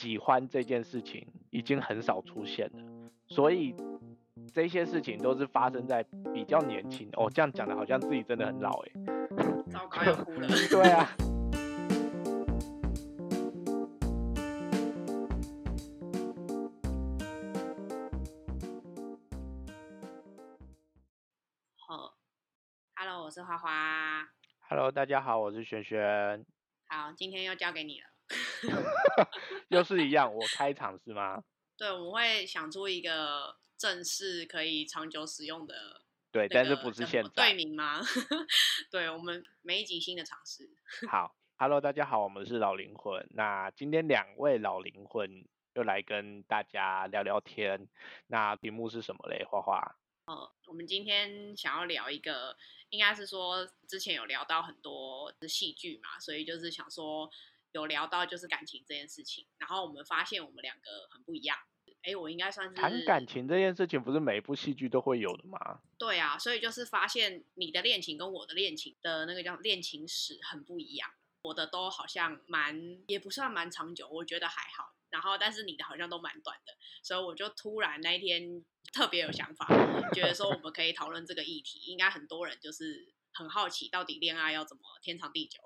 喜欢这件事情已经很少出现了，所以这些事情都是发生在比较年轻。哦，这样讲的好像自己真的很老哎。糟糕，要哭了。对啊。好，Hello，我是花花。Hello，大家好，我是璇璇。好，今天又交给你了。又是一样，我开场是吗？对，我们会想出一个正式可以长久使用的，对，但是不是现在队名吗？对，我们每一集新的尝试。好，Hello，大家好，我们是老灵魂。那今天两位老灵魂又来跟大家聊聊天。那题目是什么嘞？花花。呃，我们今天想要聊一个，应该是说之前有聊到很多戏剧嘛，所以就是想说。有聊到就是感情这件事情，然后我们发现我们两个很不一样。哎，我应该算是谈感情这件事情，不是每一部戏剧都会有的吗？对啊，所以就是发现你的恋情跟我的恋情的那个叫恋情史很不一样。我的都好像蛮也不算蛮长久，我觉得还好。然后但是你的好像都蛮短的，所以我就突然那一天特别有想法，觉得说我们可以讨论这个议题。应该很多人就是很好奇，到底恋爱要怎么天长地久。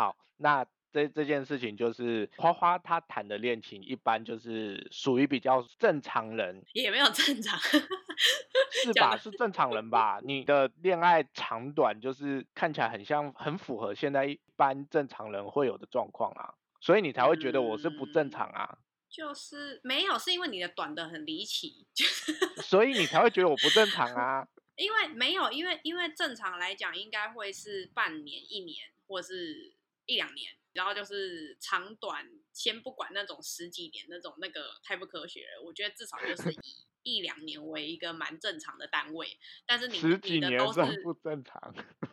好，那这这件事情就是花花她谈的恋情，一般就是属于比较正常人，也没有正常，是吧？是正常人吧？你的恋爱长短就是看起来很像，很符合现在一般正常人会有的状况啊，所以你才会觉得我是不正常啊？就是没有，是因为你的短的很离奇，就是所以你才会觉得我不正常啊？因为没有，因为因为正常来讲应该会是半年、一年，或是。一两年，然后就是长短，先不管那种十几年那种，那个太不科学了。我觉得至少就是 以一两年为一个蛮正常的单位。但是你你的都是不正常，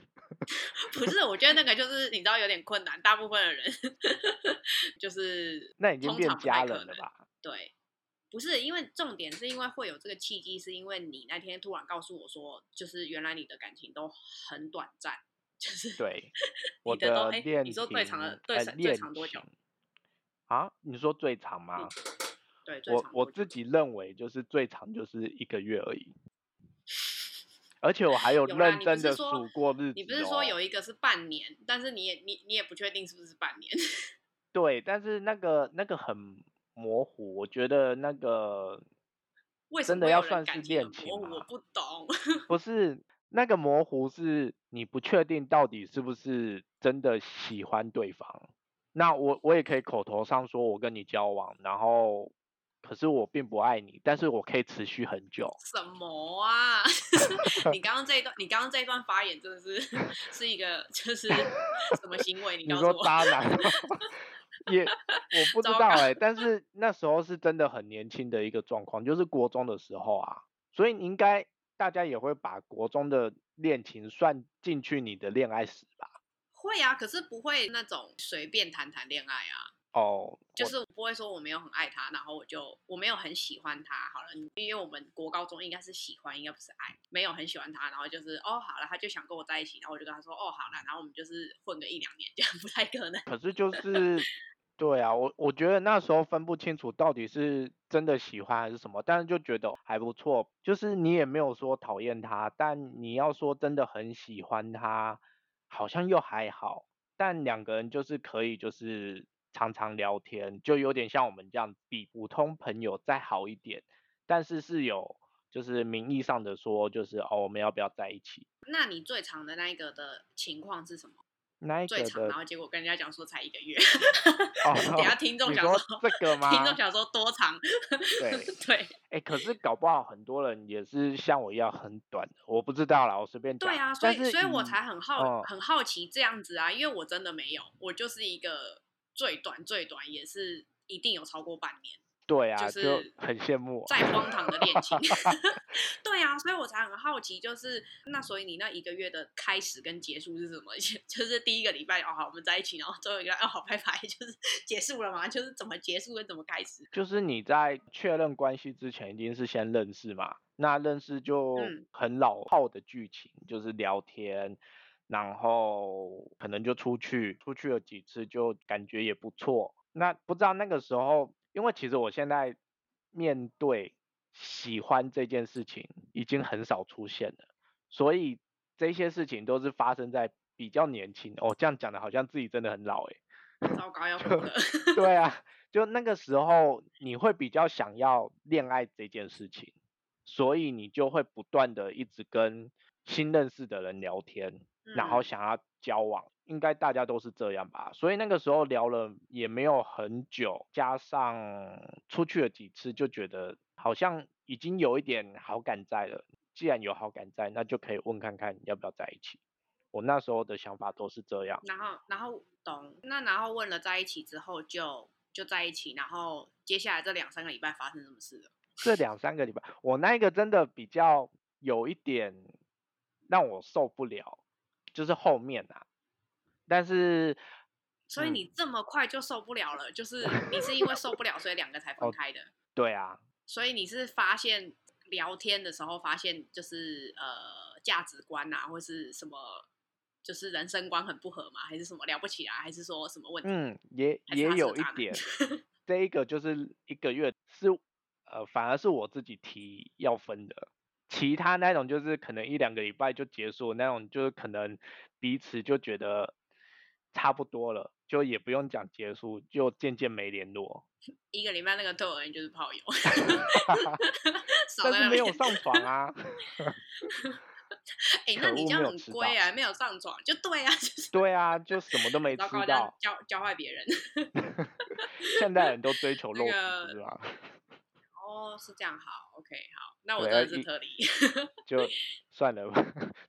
不是？我觉得那个就是你知道有点困难，大部分的人 就是那已经变家人了吧？对，不是因为重点是因为会有这个契机，是因为你那天突然告诉我说，就是原来你的感情都很短暂。就是对，我的恋你说最长的最最长多久？啊，你说最长吗？对，我我自己认为就是最长就是一个月而已，而 且我还有认真的数过日子。你不是说有一个是半年，但是你也你你也不确定是不是半年？对，但是那个那个很模糊，我觉得那个真的要算是恋情吗？我不懂，不是。那个模糊是你不确定到底是不是真的喜欢对方。那我我也可以口头上说我跟你交往，然后可是我并不爱你，但是我可以持续很久。什么啊？你刚刚这一段，你刚刚这一段发言真的是 是一个就是 什么行为？你说渣男？也我不知道哎，但是那时候是真的很年轻的一个状况，就是国中的时候啊，所以你应该。大家也会把国中的恋情算进去你的恋爱史吧？会啊，可是不会那种随便谈谈恋爱啊。哦，就是不会说我没有很爱他，然后我就我没有很喜欢他。好了，因为我们国高中应该是喜欢，应该不是爱，没有很喜欢他，然后就是哦好了，他就想跟我在一起，然后我就跟他说哦好了，然后我们就是混个一两年，这样不太可能。可是就是。对啊，我我觉得那时候分不清楚到底是真的喜欢还是什么，但是就觉得还不错，就是你也没有说讨厌他，但你要说真的很喜欢他，好像又还好，但两个人就是可以就是常常聊天，就有点像我们这样比普通朋友再好一点，但是是有就是名义上的说就是哦我们要不要在一起？那你最长的那一个的情况是什么？最长，然后结果跟人家讲说才一个月，等下听众想说这个吗？听众想说多长？对对，哎，可是搞不好很多人也是像我一样很短，我不知道啦，我随便讲。对啊，所以所以我才很好很好奇这样子啊，因为我真的没有，我就是一个最短最短也是一定有超过半年。对啊，就很羡慕再荒唐的恋情。对啊，所以我才很好奇，就是那所以你那一个月的开始跟结束是什么？就是第一个礼拜哦好，我们在一起，然后最后一个哦好拜拜，就是结束了嘛？就是怎么结束跟怎么开始？就是你在确认关系之前，一定是先认识嘛？那认识就很老套的剧情，就是聊天，然后可能就出去，出去了几次就感觉也不错。那不知道那个时候，因为其实我现在面对喜欢这件事情已经很少出现了，所以这些事情都是发生在比较年轻。哦，这样讲的好像自己真的很老诶。糟糕，要哭了。对啊，就那个时候你会比较想要恋爱这件事情，所以你就会不断的一直跟新认识的人聊天，然后嗯想要交往。应该大家都是这样吧，所以那个时候聊了也没有很久，加上出去了几次，就觉得好像已经有一点好感在了。既然有好感在，那就可以问看看要不要在一起。我那时候的想法都是这样。然后然后懂，那然后问了在一起之后就就在一起，然后接下来这两三个礼拜发生什么事了？这两三个礼拜，我那一个真的比较有一点让我受不了，就是后面啊，但是嗯所以你这么快就受不了了，就是你是因为受不了，所以两个才 分哦开的。对啊，所以你是发现聊天的时候发现就是呃价值观啊，或是什么，就是人生观很不合嘛？还是什么聊不起来？还是说什么问题？嗯，也也有一点，这一个就是一个月是呃，反而是我自己提要分的，其他那种就是可能一两个礼拜就结束那种，就是可能彼此就觉得差不多了，就也不用讲结束，就渐渐没联络，一个礼拜那个对我而言就是炮友，少但是。没有上床啊。哎、可那你这样很乖啊，没有上床就对啊，就是对啊，就什么都没吃糟糕，这样到。教教坏别人。现代人都追求肉体，那个是吧？哦，是这样，好，OK，好，那我真的是特例。就算了吧，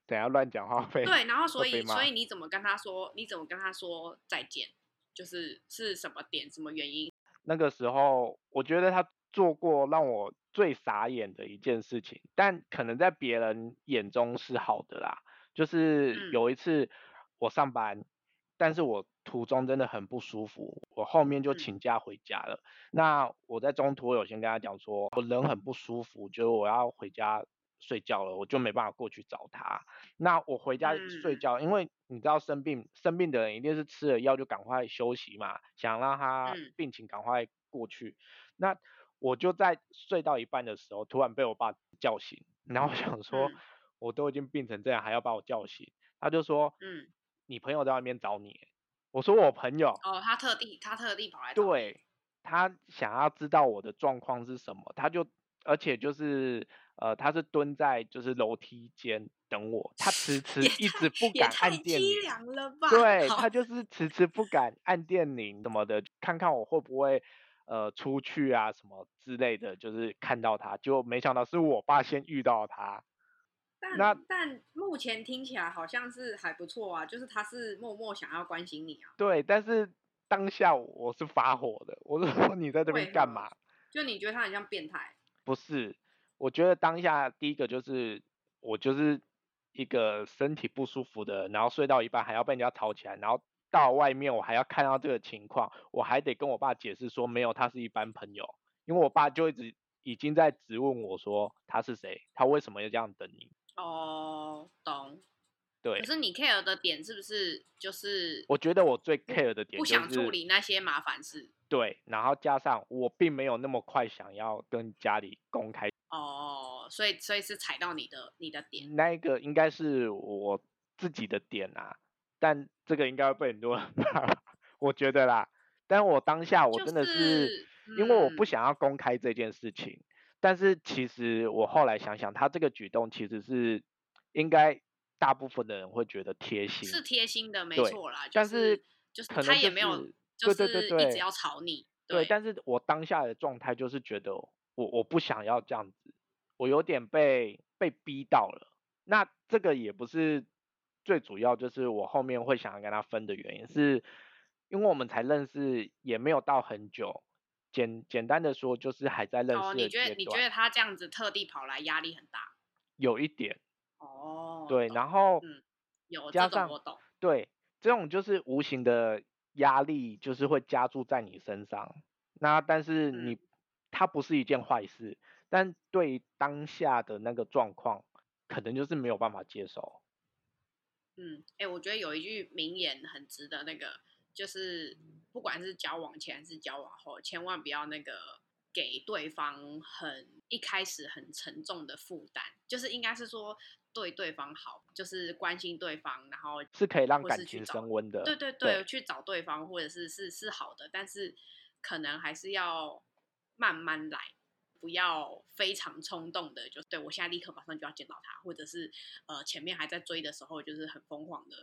等下乱讲话费。对，然后所以所以你怎么跟他说？你怎么跟他说再见？就是是什么点、什么原因？那个时候，我觉得他做过让我最傻眼的一件事情，但可能在别人眼中是好的啦。就是嗯有一次我上班，但是我途中真的很不舒服，我后面就嗯请假回家了。那我在中途有先跟他讲说，我人很不舒服，就是我要回家睡觉了，我就没办法过去找他。那我回家睡嗯觉，因为你知道生病生病的人一定是吃了药就赶快休息嘛，想让他嗯病情赶快过去。那我就在睡到一半的时候，突然被我爸叫醒，然后我想说，嗯我都已经病成这样，还要把我叫醒？他就说，嗯，你朋友在外面找你。我说我朋友，哦，他特地他特地跑来，对他想要知道我的状况是什么，他就而且就是呃，他是蹲在就是楼梯间等我，他迟 迟一直不敢按电铃？对他就是迟迟不敢按电铃什么的，看看我会不会呃出去啊什么之类的，就是看到他，就没想到是我爸先遇到他，那但但目前听起来好像是还不错啊，就是他是默默想要关心你啊，对，但是当下我是发火的，我是说 你在这边干嘛？就你觉得他很像变态，不是，我觉得当下第一个就是我就是一个身体不舒服的，然后睡到一半还要被人家吵起来，然后到外面我还要看到这个情况，我还得跟我爸解释说没有，他是一般朋友，因为我爸就一直已经在质问我说他是谁，他为什么要这样等你？哦，懂。对可，是你 care 的点是不是就是我觉得我最 care 的点就不想处理那些麻烦事？对，然后加上我并没有那么快想要跟家里公开。哦，所以所以是踩到你的你的点，那一个应该是我自己的点啊，但这个应该会被很多人 骂，我觉得啦。但我当下我真的是因为我不嗯想要公开这件事情，但是其实我后来想想，他这个举动其实是应该大部分的人会觉得贴心，是贴心的，没错啦。就但是就是他也没有就是一直要吵你，对，但是我当下的状态就是觉得我我不想要这样子，我有点被被逼到了。那这个也不是最主要，就是我后面会想要跟他分的原因，是因为我们才认识也没有到很久，简简单的说就是还在认哦，识的你觉得你觉，得他这样子特地跑来压力很大？有一点哦，对，然后嗯有加上我懂，对，这种就是无形的压力，就是会加注在你身上。那但是嗯你，它不是一件坏事，但对于当下的那个状况，可能就是没有办法接受。嗯，哎、我觉得有一句名言很值得那个，就是不管是交往前还是交往后，千万不要那个给对方很一开始很沉重的负担，就是应该是说对对方好，就是关心对方，然后是可以让感情升温的。对对对，去找对方或者是是是好的，但是可能还是要慢慢来，不要非常冲动的，就对我现在立刻马上就要见到他，或者是呃前面还在追的时候，就是很疯狂的，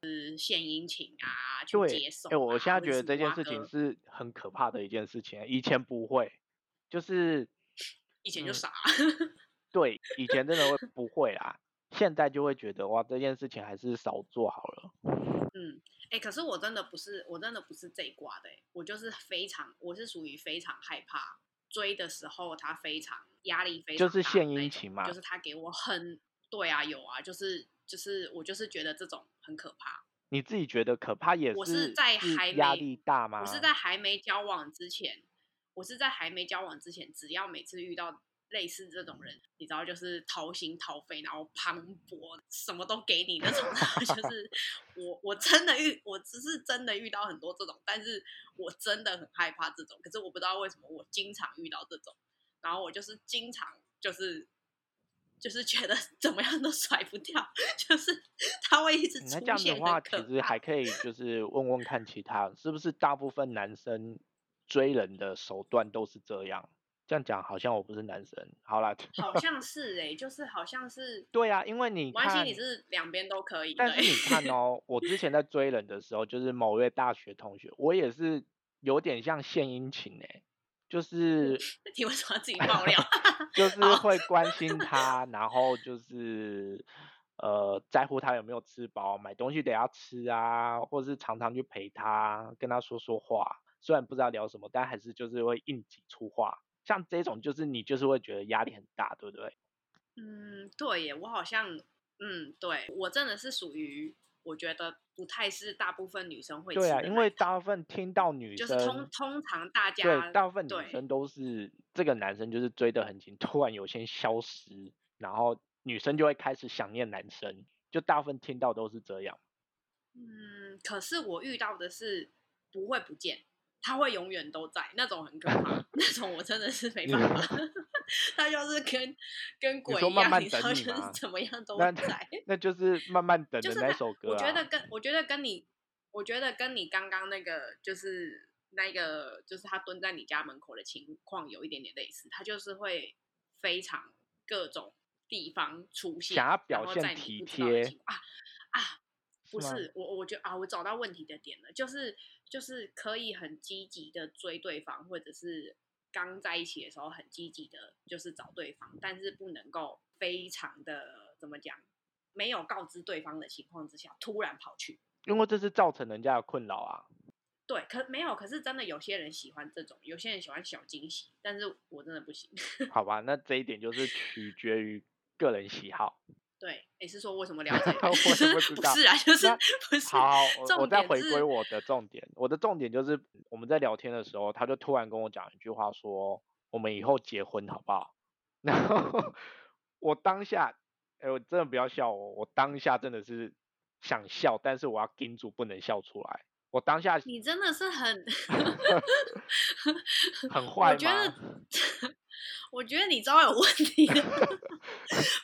呃献殷勤啊，去接受、啊。哎、我现在觉得这件事情是很可怕的一件事情，以前不会，就是嗯以前就傻，对，以前真的会不会啦，现在就会觉得哇，这件事情还是少做好了。嗯，哎、可是我真的不是，我真的不是这一挂的、欸，我就是非常，我是属于非常害怕追的时候，他非常压力非常就是献殷勤嘛就是他给我很，对啊，有啊，就是就是我就是觉得这种很可怕。你自己觉得可怕也是我是是在还压力大吗？我是在还没交往之前，我是在还没交往之前，只要每次遇到类似这种人，你知道，就是掏心掏肺，然后磅礴，什么都给你那种，就是我我真的遇，我只是真的遇到很多这种，但是我真的很害怕这种，可是我不知道为什么我经常遇到这种，然后我就是经常就是。就是觉得怎么样都甩不掉，就是他会一直出那这样现的话，其实还可以就是问问看其他，是不是大部分男生追人的手段都是这样？这样讲好像我不是男生。好啦，好像是哎、就是好像是对啊，因为你关系看，你是两边都可以，但是你看哦，我之前在追人的时候，就是某位大学同学，我也是有点像献殷勤哎，就是你为什么要自己爆料？就是好会关心他，然后就是呃在乎他有没有吃饱，买东西得要吃啊，或是常常去陪他，跟他说说话。虽然不知道聊什么，但还是就是会硬挤出话。像这种就是你就是会觉得压力很大，对不对？嗯，对耶，我好像，嗯，对我真的是属于，我觉得不太是大部分女生会对啊，因为大部分听到女就是生，通通常大家对，大部分女生都是这个男生就是追得很紧，突然有些消失，然后女生就会开始想念男生，就大部分听到都是这样。嗯，可是我遇到的是不会不见，他会永远都在，那种很可怕，那种我真的是没办法，他就是跟跟鬼一样，你知道，就是怎么样都在。那就是慢慢 等的那就是他首歌啊。我觉得跟我觉得跟你，我觉得跟你刚刚那个就是那个就是他蹲在你家门口的情况有一点点类似，他就是会非常各种地方出现，想要然表现后在你体贴啊啊，不是我，我觉得啊，我找到问题的点了，就是就是可以很积极的追对方，或者是刚在一起的时候很积极的，就是找对方，但是不能够非常的怎么讲，没有告知对方的情况之下，突然跑去。因为这是造成人家的困扰啊。对，可没有，可是真的有些人喜欢这种，有些人喜欢小惊喜，但是我真的不行。好吧，那这一点就是取决于个人喜好。对，你是说为什么聊这个？我也不知 道是啊，就是不是。好，我我再回归我的重点。我的重点就是我们在聊天的时候，他就突然跟我讲一句话说：“我们以后结婚好不好？” 然后我当下，哎、我真的不要笑我，我当下真的是想笑，但是我要盯住不能笑出来。我当下你真的是很 很坏我觉得吗？，我觉得你招有问题的。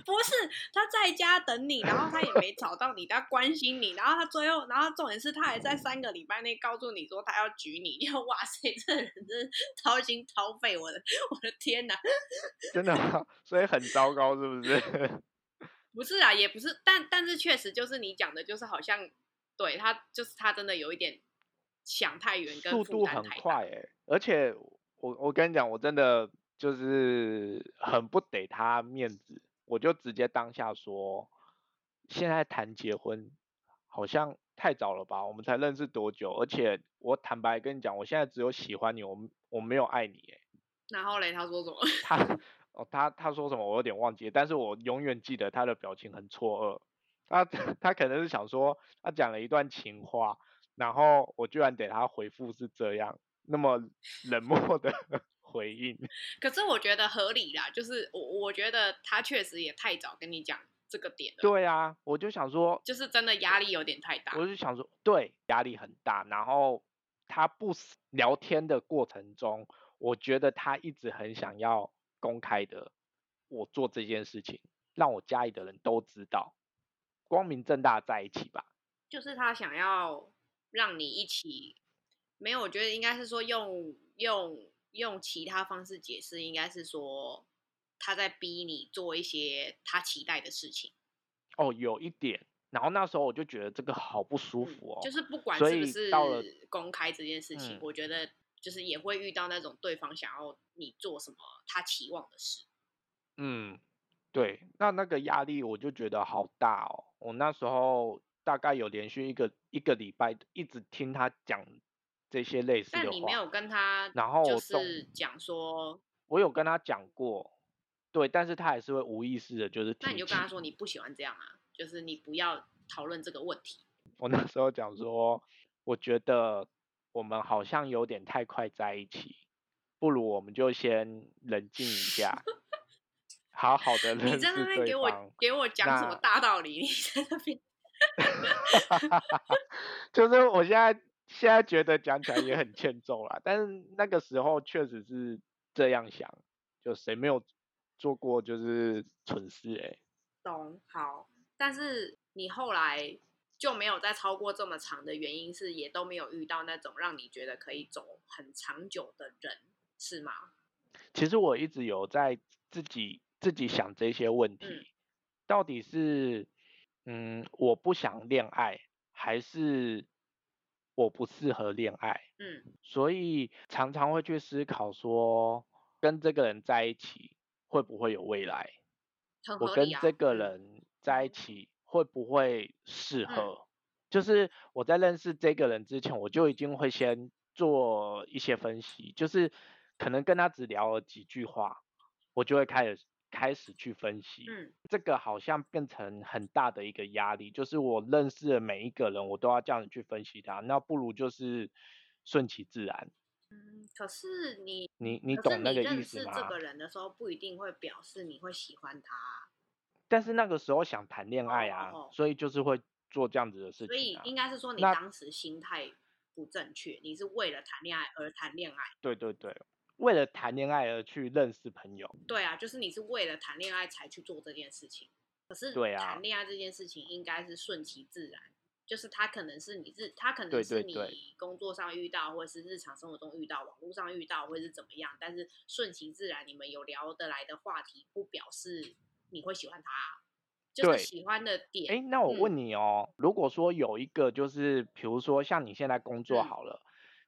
不是他在家等你，然后他也没找到你，他关心你，然后他最后，然后重点是他还在三个礼拜内告诉你说他要举你，你 就哇塞，这人真是掏心掏肺，我的我的天哪！真的吗？所以很糟糕，是不是？不是啊，也不是，但但是确实就是你讲的，就是好像对他就是他真的有一点想太远，跟负速度很快哎、而且我我跟你讲，我真的就是很不给他面子，我就直接当下说，现在谈结婚好像太早了吧？我们才认识多久？而且我坦白跟你讲，我现在只有喜欢你，我我没有爱你哎、然后嘞，他说什么？他哦，他他说什么我有点忘记，但是我永远记得他的表情很错愕。他他可能是想说，他讲了一段情话，然后我居然给他回复是这样，那么冷漠的回应。可是我觉得合理啦，就是我我觉得他确实也太早跟你讲这个点了，对啊，我就想说，就是真的压力有点太大。我就想说，对，压力很大。然后他不聊天的过程中，我觉得他一直很想要公开的我做这件事情，让我家里的人都知道，光明正大在一起吧。就是他想要让你一起，没有，我觉得应该是说用用用其他方式解释，应该是说他在逼你做一些他期待的事情。哦，有一点。然后那时候我就觉得这个好不舒服哦。就是不管是不是到了公开这件事情，嗯我觉得就是也会遇到那种对方想要你做什么他期望的事。嗯，对，那那个压力我就觉得好大哦。我那时候大概有连续一个一个礼拜一直听他讲这些类似的话。但你没有跟他，然后就是讲说，我有跟他讲过，对，但是他还是会无意识的，就是那你就跟他说你不喜欢这样啊，就是你不要讨论这个问题。我那时候讲说，我觉得我们好像有点太快在一起，不如我们就先冷静一下，好好的你认识在那边给我。给我讲什么大道理？你在那边 就是我现在现在觉得讲起来也很欠揍啦，但是那个时候确实是这样想，就谁没有做过就是蠢事哎、懂好，但是你后来就没有再超过这么长的原因是也都没有遇到那种让你觉得可以走很长久的人，是吗？其实我一直有在自己自己想这些问题，嗯到底是嗯我不想恋爱，还是我不适合恋爱？嗯所以常常会去思考说，跟这个人在一起会不会有未来？我。跟这个嗯人在一起会不会适嗯合？就是我在认识这个人之前，我就已经会先做一些分析，就是可能跟他只聊了几句话，我就会开始开始去分析。嗯这个好像变成很大的一个压力，就是我认识的每一个人，我都要这样子去分析他，那不如就是顺其自然。嗯，可是你你你懂那个意认思吗？识这个人的时候，不一定会表示你会喜欢他啊，但是那个时候想谈恋爱哦啊，哦所以就是会做这样子的事情所以。应该是说你当时心态不正确，你是为了谈恋爱而谈恋爱。对对对，为了谈恋爱而去认识朋友。对啊，就是你是为了谈恋爱才去做这件事情。可是对啊谈恋爱这件事情应该是顺其自然，就是他可能是你日，他可能是你工作上遇到，或者是日常生活中遇到，网络上遇到，或者是怎么样。但是顺其自然，你们有聊得来的话题，不表示你会喜欢他啊，就是喜欢的点。哎，那我嗯问你哦，如果说有一个就是，比如说像你现在工作嗯好了，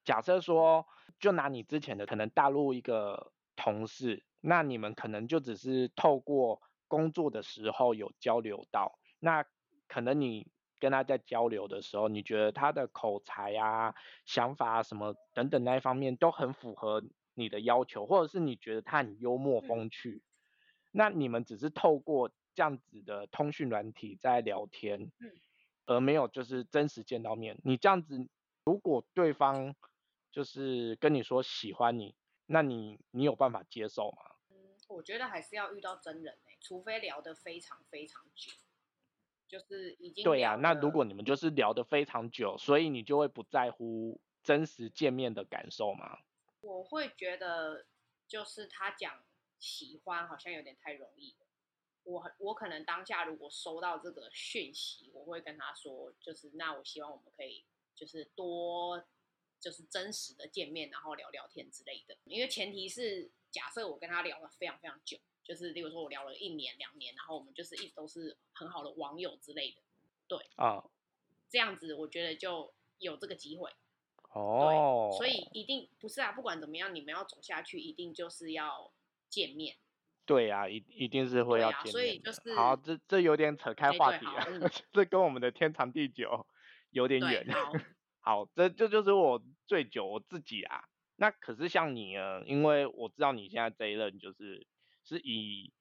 假设说就拿你之前的可能大陆一个同事，那你们可能就只是透过工作的时候有交流到，那可能你跟他在交流的时候，你觉得他的口才啊、想法啊什么等等那一方面都很符合你的要求，或者是你觉得他很幽默嗯风趣，那你们只是透过这样子的通讯软体在聊天，嗯而没有就是真实见到面。你这样子，如果对方就是跟你说喜欢你，那你你有办法接受吗？嗯我觉得还是要遇到真人哎、除非聊得非常非常久，就是已经对呀、那如果你们就是聊得非常久，所以你就会不在乎真实见面的感受吗？我会觉得，就是他讲喜欢好像有点太容易了。我我可能当下如果收到这个讯息，我会跟他说，就是那我希望我们可以就是多就是真实的见面，然后聊聊天之类的。因为前提是假设我跟他聊了非常非常久，就是例如说我聊了一年两年，然后我们就是一直都是很好的网友之类的，对啊、这样子我觉得就有这个机会。哦，所以一定不是啊，不管怎么样，你们要走下去，一定就是要见面。对呀、一一定是会要见面所。以就是好，这这有点扯开话题了，好嗯 这跟我们的天长地久有点，远。好，好，这这就是我最久我自己啊。那可是像你呢，因为我知道你现在这一任就是是以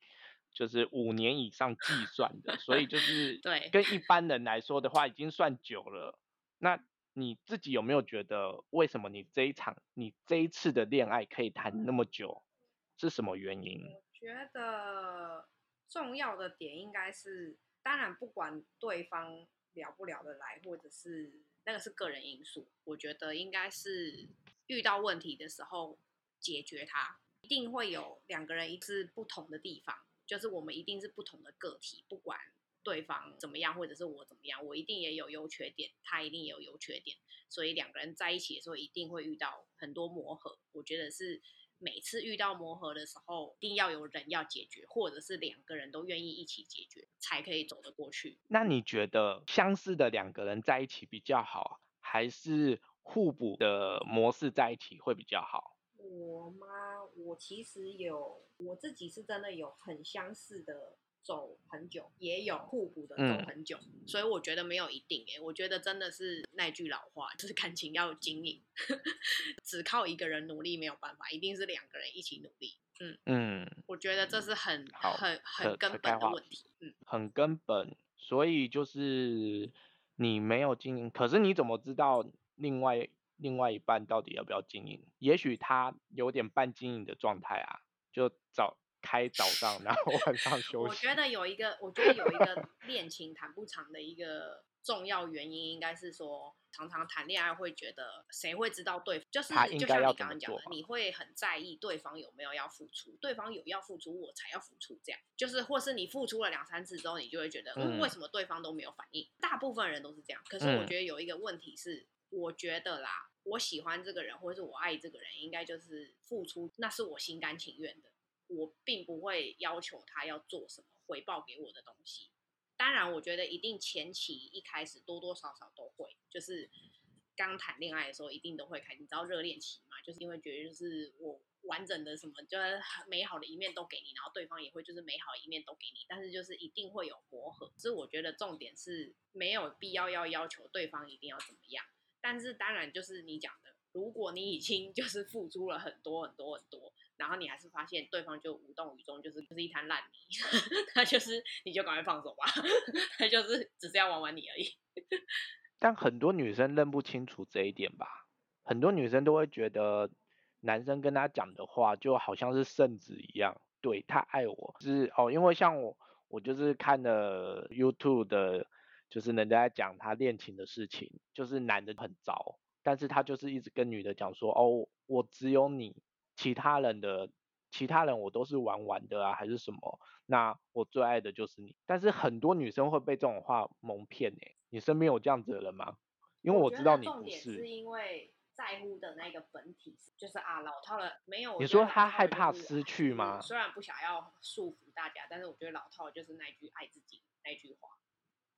就是五年以上计算的，所以就 是对跟一般人来说的话，已经算久了。那你自己有没有觉得，为什么你这一场你这一次的恋爱可以谈那么久，是什么原因？我觉得重要的点应该是当然不管对方聊不聊得来，或者是那个是个人因素，我觉得应该是遇到问题的时候解决它，一定会有两个人一致不同的地方，就是我们一定是不同的个体，不管对方怎么样，或者是我怎么样，我一定也有优缺点，他一定也有优缺点，所以两个人在一起的时候一定会遇到很多磨合，我觉得是。每次遇到磨合的时候，一定要有人要解决，或者是两个人都愿意一起解决，才可以走得过去。那你觉得相似的两个人在一起比较好，还是互补的模式在一起会比较好？我吗？我其实有，我自己是真的有很相似的。走很久，也有互补的走很久，所以我觉得没有一定诶。我觉得真的是那句老话，就是感情要经营，只靠一个人努力没有办法，一定是两个人一起努力。嗯嗯，我觉得这是很很很根本的问题。嗯，很根本。所以就是你没有经营，可是你怎么知道另外另外一半到底要不要经营？也许他有点半经营的状态啊，就找。开早上，然后晚上 休息。我觉得有一个，我觉得有一个恋情谈不长的一个重要原因，应该是说，常常谈恋爱会觉得谁会知道对，就是就像你刚刚讲的，你会很在意对方有没有要付出，对方有要付出，我才要付出，这样就是，或是你付出了两三次之后，你就会觉得，嗯，为什么对方都没有反应？大部分人都是这样，可是我觉得有一个问题是，我觉得啦，我喜欢这个人，或者是我爱这个人，应该就是付出，那是我心甘情愿的。我并不会要求他要做什么回报给我的东西，当然，我觉得一定前期一开始多多少少都会，就是刚谈恋爱的时候一定都会开，你知道热恋期嘛，就是因为觉得就是我完整的什么就是美好的一面都给你，然后对方也会就是美好一面都给你，但是就是一定会有磨合，所以我觉得重点是没有必要要要求对方一定要怎么样，但是当然就是你讲的，如果你已经就是付出了很多很多很多。然后你还是发现对方就无动于衷，就是就是一滩烂泥，他就是你就赶快放手吧，他就是只是要玩玩你而已。但很多女生认不清楚这一点吧，很多女生都会觉得男生跟他讲的话就好像是圣旨一样，对他爱我，就是哦，因为像我，我就是看了 YouTube 的，就是人家在讲他恋情的事情，就是男的很糟，但是他就是一直跟女的讲说，哦，我只有你。其他人的其他人我都是玩玩的啊，还是什么？那我最爱的就是你。但是很多女生会被这种话蒙骗哎，你身边有这样子的人吗？因为我知道你不是。是因为在乎的那个本体就是啊老套了没有？你说他害怕失去吗？虽然不想要束缚大家，但是我觉得老套就是那句爱自己那句话，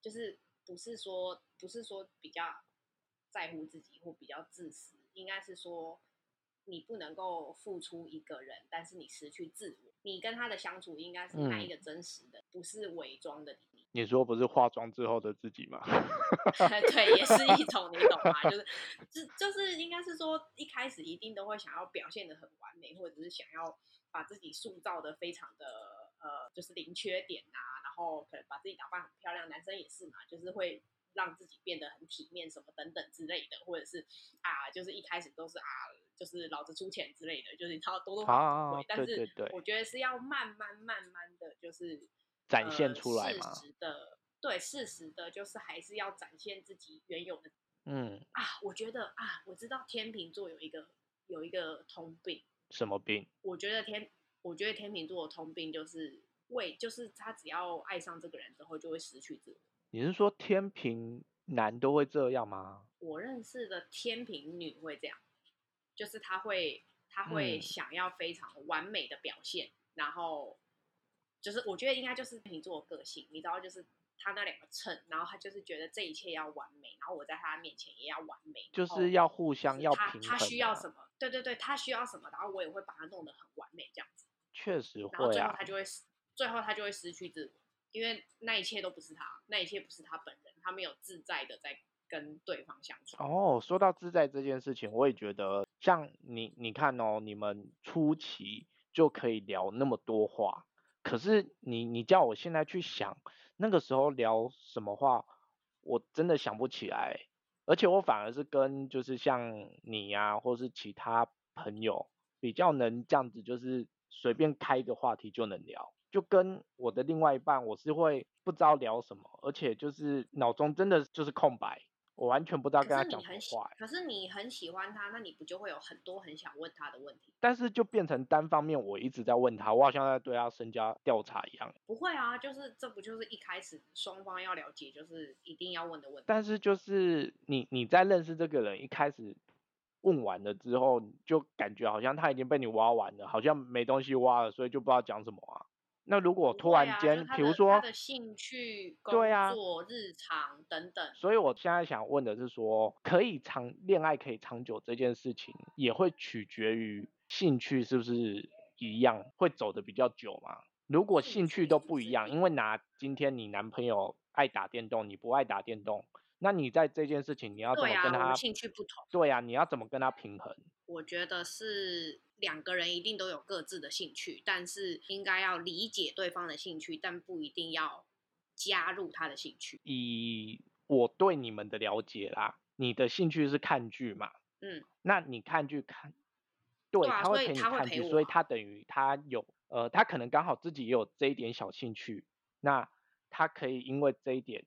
就是不是说不是说比较在乎自己或比较自私，应该是说。你不能够付出一个人，但是你失去自我。你跟他的相处应该是那一个真实的，不是伪装的你。你说不是化妆之后的自己吗？对，也是一种，你懂吗？就是，就就是应该是说，一开始一定都会想要表现的很完美，或者是想要把自己塑造的非常的呃，就是零缺点啊，然后可能把自己打扮很漂亮。男生也是嘛，就是会让自己变得很体面什么等等之类的，或者是啊，就是一开始都是啊。就是老子出钱之类的，就是你超多多少少会，但是我觉得是要慢慢慢慢的就是展现出来嘛。事实的，对，事实的，就是还是要展现自己原有的。嗯啊，我觉得啊，我知道天秤座有一个有一个通病。什么病？我觉得天，我觉得天秤座的通病就是为，就是他只要爱上这个人之后，就会失去自我。你是说天平男都会这样吗？我认识的天平女会这样。就是他会，他会想要非常完美的表现，然后就是我觉得应该就是你做个性，你知道，就是他那两个秤，然后他就是觉得这一切要完美，然后我在他面前也要完美，就是要互相要平衡。他需要什么？对对对，他需要什么，然后我也会把他弄得很完美，这样子。确实会。然后最后他就会失，最后他就会失去自我，因为那一切都不是他，那一切不是他本人，他没有自在的在。跟对方相处哦，说到自在这件事情，我也觉得像你，你看哦，你们初期就可以聊那么多话，可是你你叫我现在去想那个时候聊什么话，我真的想不起来，而且我反而是跟就是像你呀，或是其他朋友比较能这样子，就是随便开一个话题就能聊。就跟我的另外一半，我是会不知道聊什么，而且就是脑中真的就是空白，我完全不知道跟他讲什么话。可是你很喜欢他，那你不就会有很多很想问他的问题？但是就变成单方面，我一直在问他，我好像在对他身家调查一样。不会啊，就是这不就是一开始双方要了解，就是一定要问的问题。但是就是你你在认识这个人一开始。问完了之后，就感觉好像他已经被你挖完了，好像没东西挖了，所以就不知道讲什么啊。那如果突然间，比如说他的兴趣、工作、日常等等，所以我现在想问的是说，可以长恋爱可以长久这件事情，也会取决于兴趣是不是一样，会走的比较久嘛？如果兴趣都不一样，因为拿今天你男朋友爱打电动，你不爱打电动。那你在这件事情，你要怎么跟他兴趣不同？对呀，你要怎么跟他平衡？我觉得是两个人一定都有各自的兴趣，但是应该要理解对方的兴趣，但不一定要加入他的兴趣。以我对你们的了解啦，你的兴趣是看剧嘛？嗯。那你看剧看，对，他会陪你看剧，所以他等于他有呃，他可能刚好自己也有这一点小兴趣，那他可以因为这一点。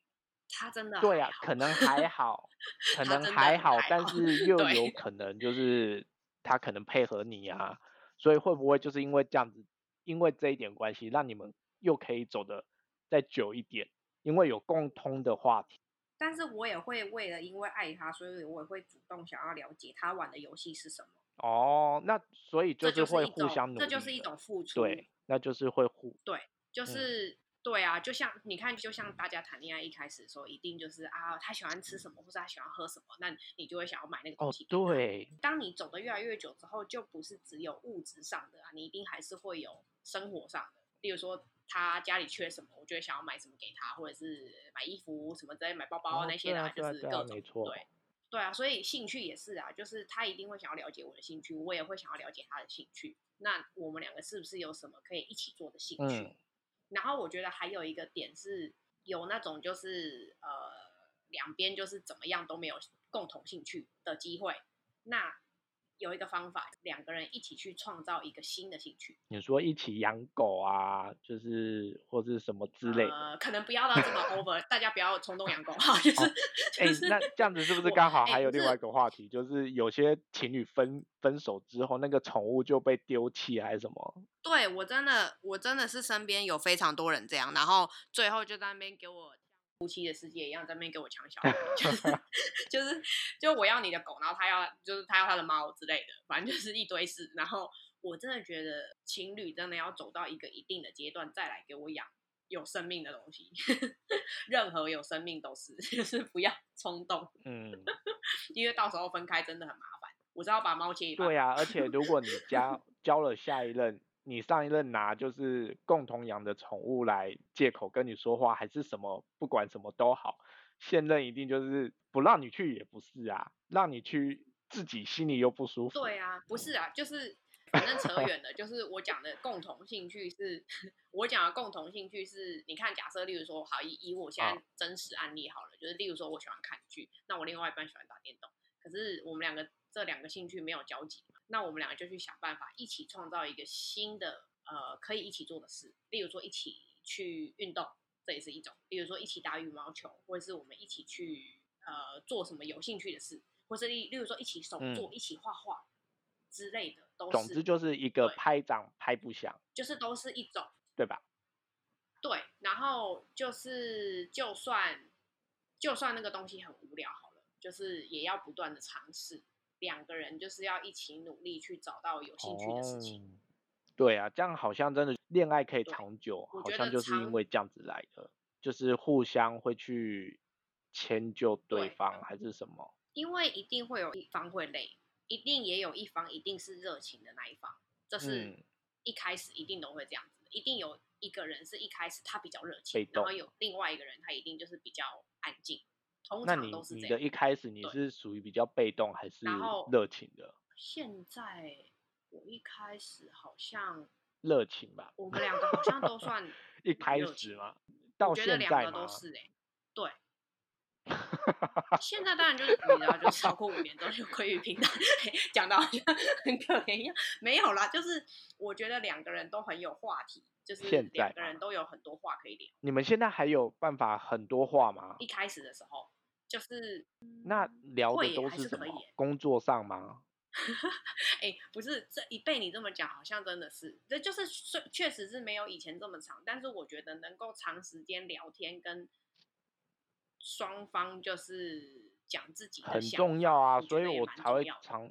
他真的对啊，可能还好，可能还好，但是又有可能就是他可能配合你啊，所以会不会就是因为这样子，因为这一点关系，让你们又可以走的再久一点，因为有共通的话题。但是我也会为了因为爱他，所以我也会主动想要了解他玩的游戏是什么。哦，那所以就是会互相努力，这就是一种付出。对，那就是会互对，就是。对啊，就像你看，就像大家谈恋爱一开始的时候，一定就是啊，他喜欢吃什么，或者他喜欢喝什么，那你就会想要买那个东西。对。当你走的越来越久之后，就不是只有物质上的啊，你一定还是会有生活上的。例如说，他家里缺什么，我就会想要买什么给他，或者是买衣服什么之类，买包包那些的，就是各种。对。对啊，所以兴趣也是啊，就是他一定会想要了解我的兴趣，我也会想要了解他的兴趣。那我们两个是不是有什么可以一起做的兴趣？然后我觉得还有一个点是有那种就是呃两边就是怎么样都没有共同兴趣的机会，那有一个方法，两个人一起去创造一个新的兴趣。你说一起养狗啊，就是或是什么之类的，可能不要到这么 over，大家不要冲动养狗哈。就是哎，那这样子是不 是刚好还有另外一个话题，就是有些情侣分分手之后，那个宠物就被丢弃还是什么？对我真的，我真的是身边有非常多人这样，然后最后就在那边给我像夫妻的世界一样，在那边给我抢小孩，就是 就是就我要你的狗，然后他要就是他要他的猫之类的，反正就是一堆事。然后我真的觉得情侣真的要走到一个一定的阶段，再来给我养有生命的东西，任何有生命都是，就是不要冲动，嗯，因为到时候分开真的很麻烦。我是要把猫切一半。对呀，而且如果你交交了下一任。你上一任拿就是共同养的宠物来借口跟你说话，还是什么？不管什么都好，现任一定就是不让你去也不是啊，让你去自己心里又不舒服。对啊，不是啊，就是 反正扯远了。就是我讲的共同兴趣是，我讲的共同兴趣是，你看，假设例如说，好以以我现在真实案例好了，就是例如说我喜欢看剧，那我另外一半喜欢打电动，可是我们两个。这两个兴趣没有交集，那我们两个就去想办法，一起创造一个新的呃可以一起做的事。例如说一起去运动，这也是一种；例如说一起打羽毛球，或者是我们一起去呃做什么有兴趣的事，或是例例如说一起手作、一起画画之类的，都是。总之就是一个拍掌拍不响，就是都是一种，对吧？对，然后就是就算就算那个东西很无聊好了，就是也要不断的尝试。两个人就是要一起努力去找到有兴趣的事情。对啊，这样好像真的恋爱可以长久，好像就是因为这样子来的，就是互相会去迁就对方还是什么？因为一定会有一方会累，一定也有一方一定是热情的那一方，这是一开始一定都会这样子，一定有一个人是一开始他比较热情，然后有另外一个人他一定就是比较安静。那你你的一开始你是属于比较被动还是热情的？现在我一开始好像热情吧。我们两个好像都算 一开始吗？到现在吗？都是哎，对。现在当然就是你知道，就超过五年之后就归于平淡，讲到好像很可怜一样，没有啦，就是我觉得两个人都很有话题，就是两个人都有很多话可以聊。你们现在还有办法很多话吗？一开始的时候就是那聊的都是什么？工作上吗？哎、不是这一被你这么讲，好像真的是，这就是确确实是没有以前这么长，但是我觉得能够长时间聊天，跟双方就是讲自己的很重要啊，所以我才会常，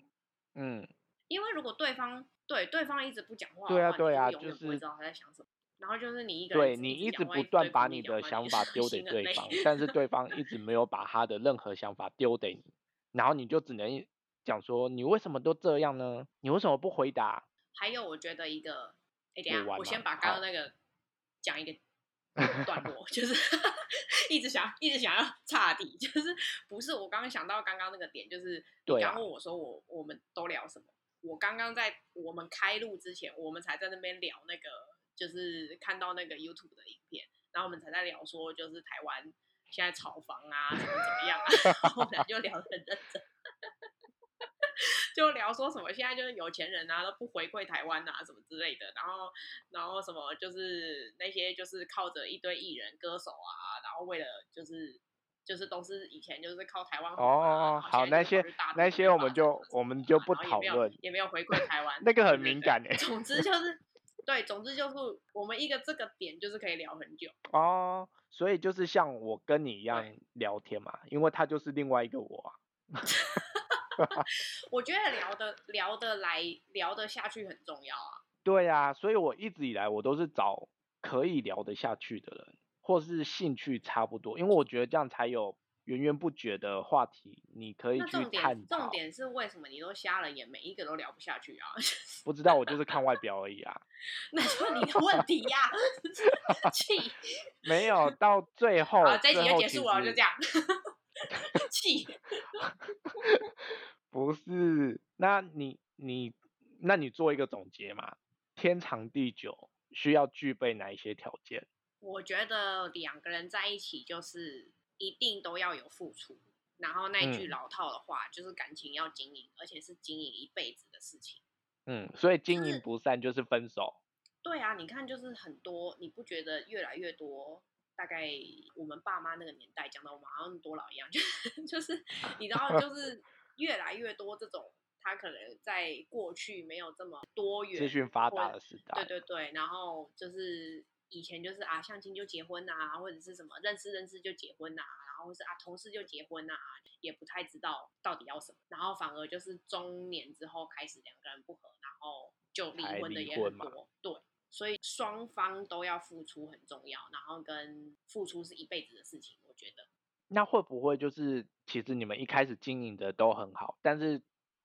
嗯，因为如果对方对对方一直不讲话对啊对啊就是不会知道他在想什么。然后就是你一个人对你一直不断把你的想法丢给对方，但是对。方一直没有把他的任何想法丢给你，然后你就只能讲说你为什么都这样呢？你为什么不回答？还有，我觉得一个，哎，等一下，我先把刚刚那个讲一个 段落，就是 一直想一直想要岔题，就是不是我刚刚想到刚刚那个点，就是刚问我说我我们都聊什么，我刚刚在我们开录之前，我们才在那边聊那个，就是看到那个 YouTube 的影片，然后我们才在聊说，就是台湾现在炒房啊，怎么怎么样啊，我们俩就聊得很认真。就聊说什么现在就是有钱人啊都不回馈台湾啊什么之类的，然后然后什么就是那些就是靠着一堆艺人歌手啊，然后为了就是就是都是以前就是靠台湾哦好那些那些我们就我们就不讨论也没有回馈台湾，那个很敏感欸 总之就是对，总之就是我们一个这个点就是可以聊很久。哦，所以就是像我跟你一样聊天嘛，因为他就是另外一个我啊。我觉得聊得聊得来聊得下去很重要啊。对啊，所以我一直以来我都是找可以聊得下去的人，或是兴趣差不多，因为我觉得这样才有源源不绝的话题，你可以去那重点探讨。重点是为什么你都瞎了眼，每一个都聊不下去啊？不知道我就是看外表而已啊，那就是你的问题呀、气没有到最后，好，这一集就结束了，就实这样。气，不是，那你你那你做一个总结嘛？天长地久需要具备哪一些条件？我觉得两个人在一起就是一定都要有付出，然后那句嗯老套的话、就是感情要经营，而且是经营一辈子的事情。嗯，所以经是营不善就是分手。对啊，你看，就是很多，你不觉得越来越多？大概我们爸妈那个年代讲到，我们好像多老一样，就是就是你知道，就是 越来越多这种，他可能在过去没有这么多元，资讯发或达的时代，对对对，然后就是以前就是啊相亲就结婚啊，或者是什么认识认识就结婚啊，然后是啊同事就结婚啊，也不太知道到底要什么，然后反而就是中年之后开始两个人不合，然后就离婚的也很多，对。所以双方都要付出很重要，然后跟付出是一辈子的事情，我觉得。那会不会就是其实你们一开始经营的都很好，但是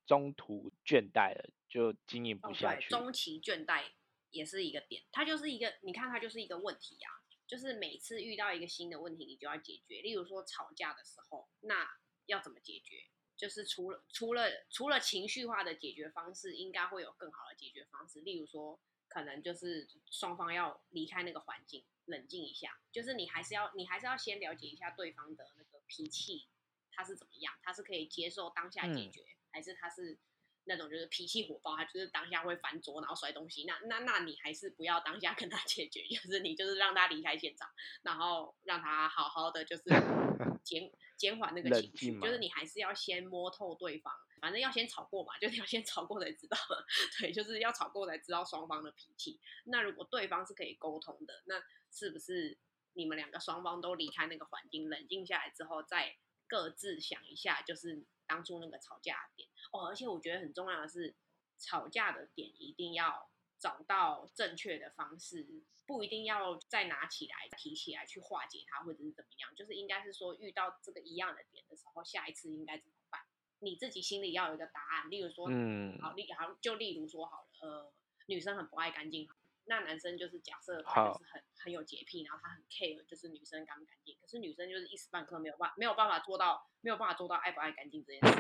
中途倦怠了，就经营不下去？中期倦怠也是一个点，它就是一个，你看它就是一个问题啊，就是每次遇到一个新的问题，你就要解决。例如说吵架的时候，那要怎么解决？就是除了除了除了情绪化的解决方式，应该会有更好的解决方式。例如说，可能就是双方要离开那个环境，冷静一下。就是你还是要你还是要先了解一下对方的那个脾气，他是怎么样，他是可以接受当下解嗯决，还是他是那种就是脾气火爆，他就是当下会翻桌然后摔东西。那那那你还是不要当下跟他解决，就是你就是让他离开现场，然后让他好好的就是 减减缓那个情绪，就是你还是要先摸透对方，反正要先吵过嘛，就是要先吵过才知道，对，就是要吵过才知道双方的脾气。那如果对方是可以沟通的，那是不是你们两个双方都离开那个环境，冷静下来之后，再各自想一下，就是当初那个吵架的点哦。而且我觉得很重要的是，吵架的点一定要找到正确的方式，不一定要再拿起来提起来去化解它，或者是怎么样，就是应该是说遇到这个一样的点的时候，下一次应该怎么办？你自己心里要有一个答案。例如说，嗯，好，例好，就例如说好了，呃，女生很不爱干净，那男生就是假设他就是很很有洁癖，然后他很 care 就是女生干不干净，可是女生就是一时半刻没有办没有办法做到没有办法做到爱不爱干净这件事。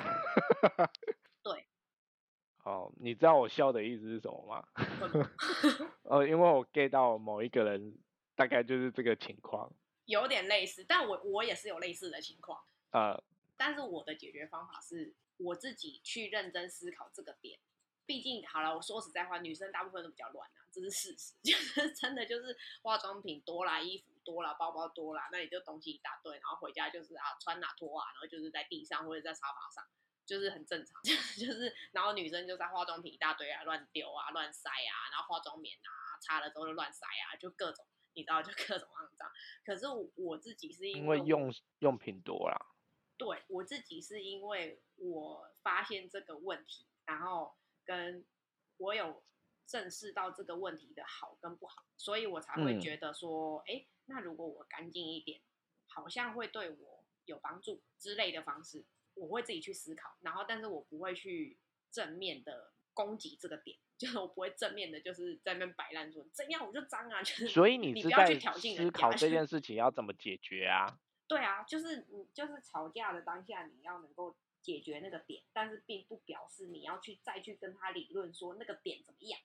对，哦，你知道我笑的意思是什么吗？呃，因为我 get 到某一个人，大概就是这个情况。有点类似，但我我也是有类似的情况。呃，但是我的解决方法是我自己去认真思考这个点。毕竟好了，我说实在话，女生大部分都比较乱啊，这是事实。就是真的就是化妆品多啦，衣服多啦，包包多啦，那你就东西一大堆，然后回家就是啊穿哪脱啊，然后就是在地上或者在沙发上，就是很正常。就是然后女生就在化妆品一大堆啊，乱丢啊，乱塞啊，然后化妆棉啊擦了之后就乱塞啊，就各种你知道就各种肮脏。可是我自己是因为用用品多啦。对我自己是因为我发现这个问题，然后。跟我有正视到这个问题的好跟不好，所以我才会觉得说，哎，那如果我干净一点，好像会对我有帮助之类的方式，我会自己去思考。然后，但是我不会去正面的攻击这个点，就是我不会正面的，就是在那边摆烂说怎样我就脏啊。就是所以你不要去挑衅思考这件事情要怎么解决啊？对啊，就是你就是吵架的当下，你要能够。解决那个点，但是并不表示你要去再去跟他理论说那个点怎么样。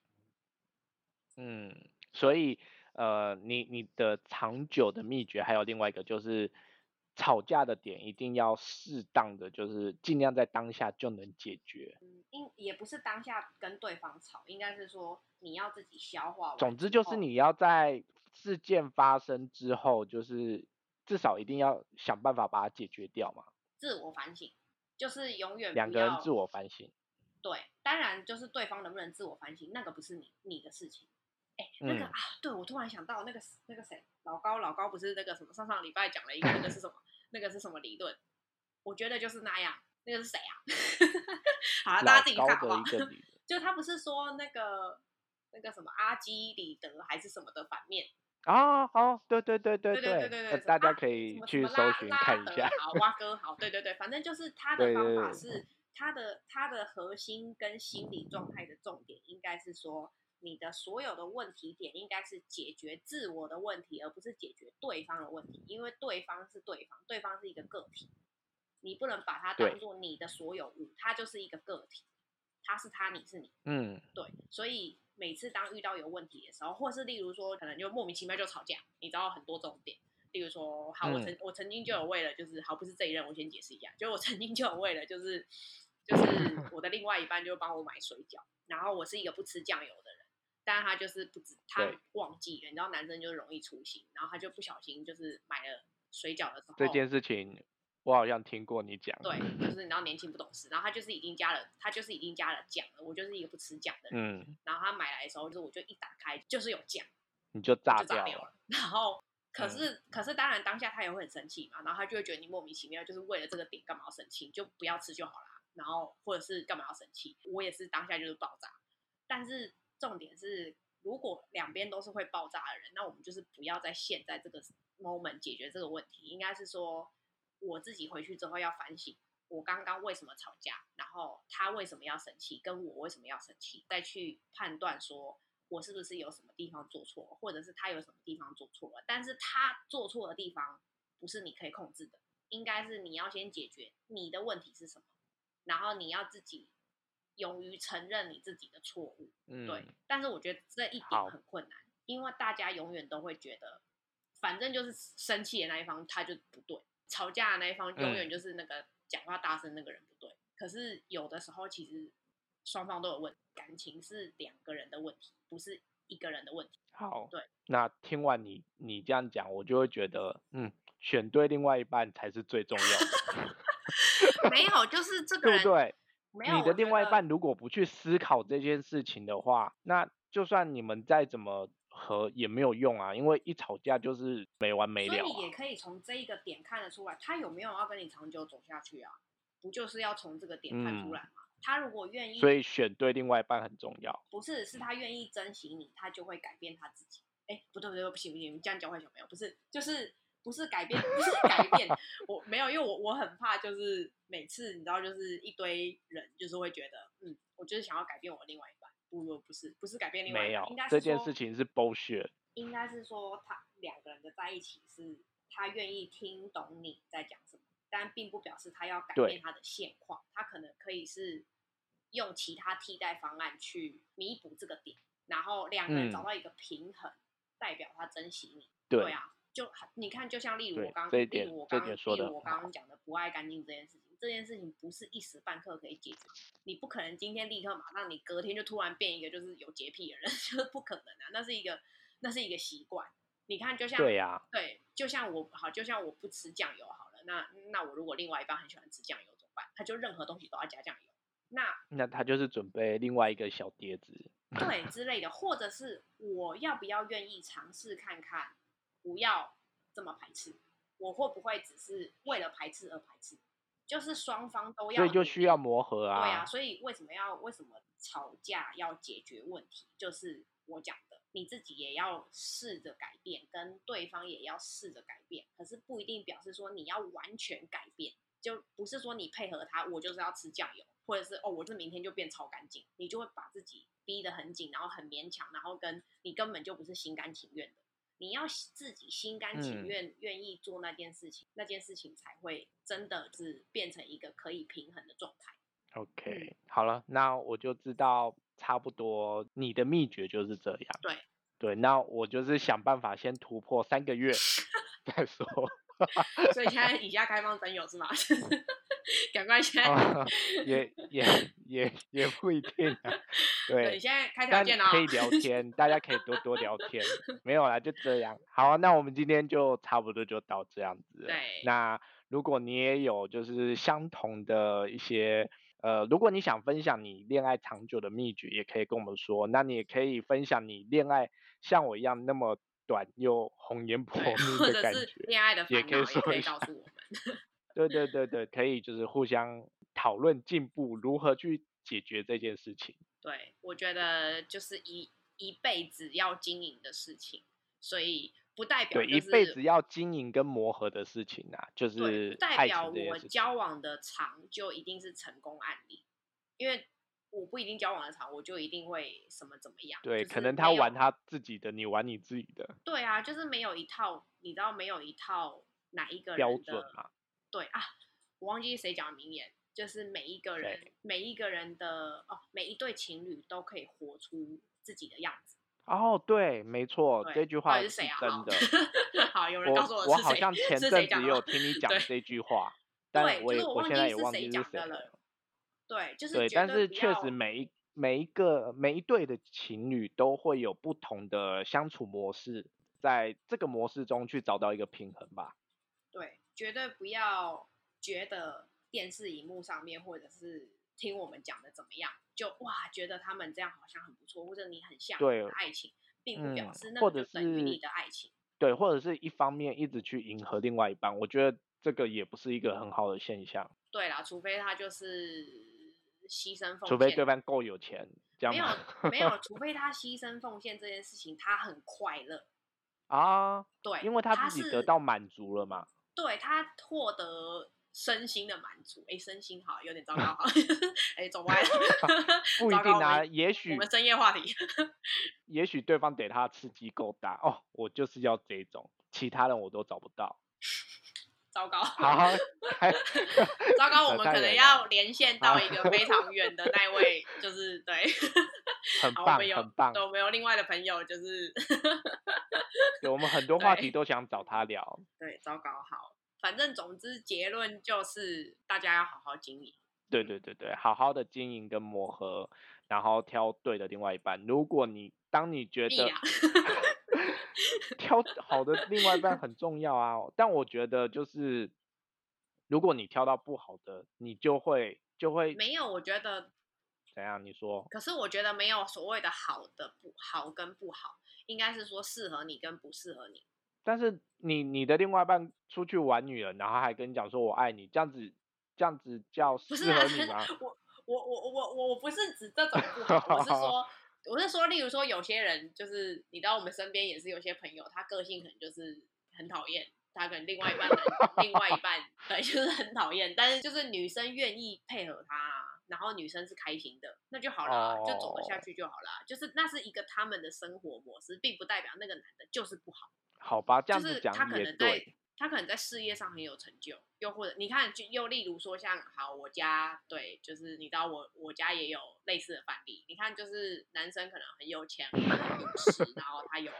嗯，所以呃，你你的长久的秘诀还有另外一个就是吵架的点一定要适当的，就是尽量在当下就能解决。嗯，应也不是当下跟对方吵，应该是说你要自己消化。总之就是你要在事件发生之后，就是至少一定要想办法把它解决掉嘛。自我反省。就是永远两个人自我反省，对，当然就是对方能不能自我反省，那个不是你你的事情。哎，那个啊，对我突然想到那个那个谁，老高老高不是那个什么上上礼拜讲了一个那个是什么？那个是什么理论？我觉得就是那样。那个是谁啊？好了，大家自己看好不好？就他不是说那个那个什么阿基里德还是什么的反面？啊，好，对对对对对对对，大家可以去搜寻看一下。好，蛙哥好，对对对，反正就是 他的方法是他的他的核心跟心理状态的重点，应该是说你的所有的问题点应该是解决自我的问题，而不是解决对方的问题，因为对方是对方，对方是一个个体，你不能把它当做你的所有物，它就是一个个体，他是他，你是你，嗯，对，所以。每次当遇到有问题的时候，或是例如说，可能就莫名其妙就吵架，你知道很多这种点。例如说，好，我曾我曾经就有为了，就是好，不是这一任，我先解释一下，就我曾经就有为了，就是就是我的另外一半就帮我买水饺，然后我是一个不吃酱油的人，但是他就是不知他忘记了，你知道男生就容易粗心，然后他就不小心就是买了水饺的时候，这件事情。我好像听过你讲，对，就是你知道年轻不懂事，然后他就是已经加了，他就是已经加了酱了。我就是一个不吃酱的人，嗯，然后他买来的时候，就是我就一打开就是有酱，你就炸掉了。然后 可是可是当然当下他也会很生气嘛，然后他就会觉得你莫名其妙，就是为了这个点干嘛要生气？就不要吃就好啦。然后或者是干嘛要生气？我也是当下就是爆炸。但是重点是，如果两边都是会爆炸的人，那我们就是不要在现在这个 moment 解决这个问题，应该是说。我自己回去之后要反省，我刚刚为什么吵架，然后他为什么要生气，跟我为什么要生气，再去判断说我是不是有什么地方做错，或者是他有什么地方做错了。但是他做错的地方不是你可以控制的，应该是你要先解决你的问题是什么，然后你要自己勇于承认你自己的错误。嗯，对。但是我觉得这一点很困难，因为大家永远都会觉得，反正就是生气的那一方他就不对。吵架的那一方永远就是那个讲话大声那个人不对，可是有的时候其实双方都有问，感情是两个人的问题，不是一个人的问题。好，对。那听完你你这样讲，我就会觉得，嗯，选对另外一半才是最重要的。没有，就是这 个人，对不对？没有。你的另外一半如果不去思考这件事情的话，那就算你们再怎么。和也没有用啊，因为一吵架就是没完没了。所以你也可以从这一个点看得出来，他有没有要跟你长久走下去啊？不就是要从这个点看出来吗？他如果愿意，所以选对另外一半很重要。不是，是他愿意珍惜你，他就会改变他自己。哎，不对不对，不行不行，这样教坏小朋友不是，就是不是改变，不是改变。我没有，因为我我很怕，就是每次你知道，就是一堆人就是会觉得，嗯，我就是想要改变我另外一半。不不不是不是改变另外没有，应该这件事情是 bullshit。应该是说他两个人的在一起是他愿意听懂你在讲什么，但并不表示他要改变他的现况，他可能可以是用其他替代方案去弥补这个点，然后两个人找到一个平衡，代表他珍惜你。对啊，就你看，就像例如我刚，例如我刚，例如我刚刚讲的不爱干净这件事情。这件事情不是一时半刻可以解决，你不可能今天立刻马上，你隔天就突然变一个就是有洁癖的人，就是不可能啊，那是一个那是一个习惯。你看，就像对呀，对，就像我好，就像我不吃酱油好了，那那我如果另外一半很喜欢吃酱油怎么办？他就任何东西都要加酱油，那那他就是准备另外一个小碟子，对之类的，或者是我要不要愿意尝试看看，不要这么排斥，我会不会只是为了排斥而排斥？就是双方都要，所以就需要磨合啊。对啊，所以为什么要为什么吵架要解决问题？就是我讲的，你自己也要试着改变，跟对方也要试着改变。可是不一定表示说你要完全改变，就不是说你配合他，我就是要吃酱油，或者是哦，我这明天就变超干净，你就会把自己逼得很紧，然后很勉强，然后跟你根本就不是心甘情愿的。你要自己心甘情愿愿意做那件事情，那件事情才会真的是变成一个可以平衡的状态。OK，好了，那我就知道差不多你的秘诀就是这样。对对，那我就是想办法先突破三个月 再说。所以现在 以下开放真有是吗？赶快先，也也也也不一定啊。对，你现在开条件哦，可以聊天，大家可以多多聊 天。没有啦，就这样。好，那我们今天就差不多就到这样子。对。那如果你也有就是相同的一些呃，如果你想分享你恋爱长久的秘诀，也可以跟我们说。那你也可以分享你恋爱像我一样那么短又红颜薄命的感觉，恋爱的也可以说可以告诉我们。对对对对，可以就是互相讨论进步，如何去解决这件事情。对，我觉得就是一一辈子要经营的事情，所以不代表对一辈子要经营跟磨合的事情啊，就是代表我交往的长就一定是成功案例，因为我不一定交往的长，我就一定会什么怎么样。对，可能他玩他自己的，你玩你自己的。对啊，就是没有一套，你知道没有一套哪一个标准啊？对啊，我忘记谁讲名言，就是每一个人，每一个人的哦，每一对情侣都可以活出自己的样子。哦，对，没错，这句话是真的。好，有人告诉我我好像前阵子也有 听你讲这句话，但我也我现在也忘记是谁了。对，就是对，但是确实每一每一个每一对的情侣都会有不同的相处模式，在这个模式中去找到一个平衡吧。对。绝对不要觉得电视荧幕上面，或者是听我们讲的怎么样，就哇觉得他们这样好像很不错，或者你很像对爱情，并不表示那就等于你的爱情。对，或者是一方面一直去迎合另外一半，我觉得这个也不是一个很好的现象。对啦，除非他就是牺牲奉献，除非对方够有钱，这样没有没有，除非他牺牲奉献这件事情他很快乐啊，对，因为他自己得到满足了嘛。对他获得身心的满足，哎，身心好有点糟糕。哈，哎，走歪了，不一定啊，也许我们深夜话题，也许对方给他刺激够大哦，我就是要这种，其他人我都找不到，糟糕，好，糟糕，我们可能要连线到一个非常远的那位，就是对，很棒，很棒，对，我们有另外的朋友，就是。对，我们很多话题都想找他聊。对，糟糕，好，反正总之结论就是大家要好好经营。对对对对，好好的经营跟磨合，然后挑对的另外一半。如果你当你觉得 挑好的另外一半很重要啊，但我觉得就是如果你挑到不好的，你就会就会没有。我觉得怎样？你说？可是我觉得没有所谓的好的不好跟不好。应该是说适合你跟不适合你，但是你你的另外一半出去玩女人，然后还跟你讲说我爱你，这样子这样子叫适合你吗？我我我我我我不是指这种不好，我是说我是说，例如说有些人就是你知道我们身边也是有些朋友，他个性可能就是很讨厌，他可能另外一半另外一半对 就是很讨厌，但是就是女生愿意配合他。然后女生是开心的，那就好了，就走得下去就好了。就是那是一个他们的生活模式，并不代表那个男的就是不好。好吧，这样子讲也对。他可能在事业上很有成就，又或者你看，就又例如说像好，我家对，就是你知道我我家也有类似的范例。你看，就是男生可能很有钱，很有势，然后他有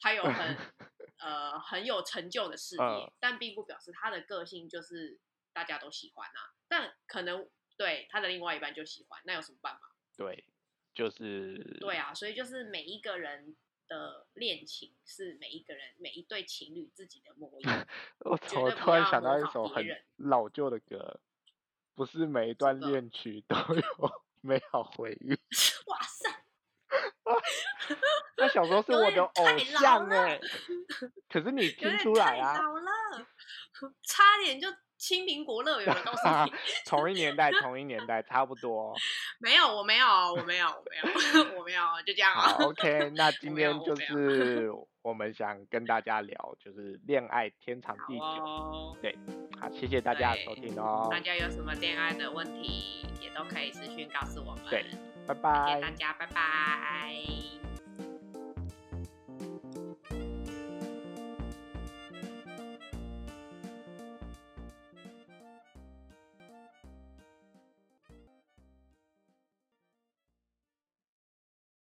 他有很 呃很有成就的事业，但并不表示他的个性就是。大家都喜欢啊，但可能对他的另外一半就喜欢，那有什么办法？对，就是对啊，所以就是每一个人的恋情是每一个人每一对情侣自己的模样，我绝我突然想到一首很老旧的歌，不是每一段个恋曲都有美好回忆。哇塞，那小时候是我的偶像哎、可是你有听出来啊，太老了，差点就青苹果乐园了，告诉你。同一年代，同一年代，差不多。没有，我没有，我没有，我没有，我没有，就这样啊。好，OK，那今天就是我们想跟大家聊，就是恋爱天长地久。好哦，好，谢谢大家的收对听哦大，家有什么恋爱的问题，也都可以私讯告诉我们。对拜谢拜谢大。家，拜拜。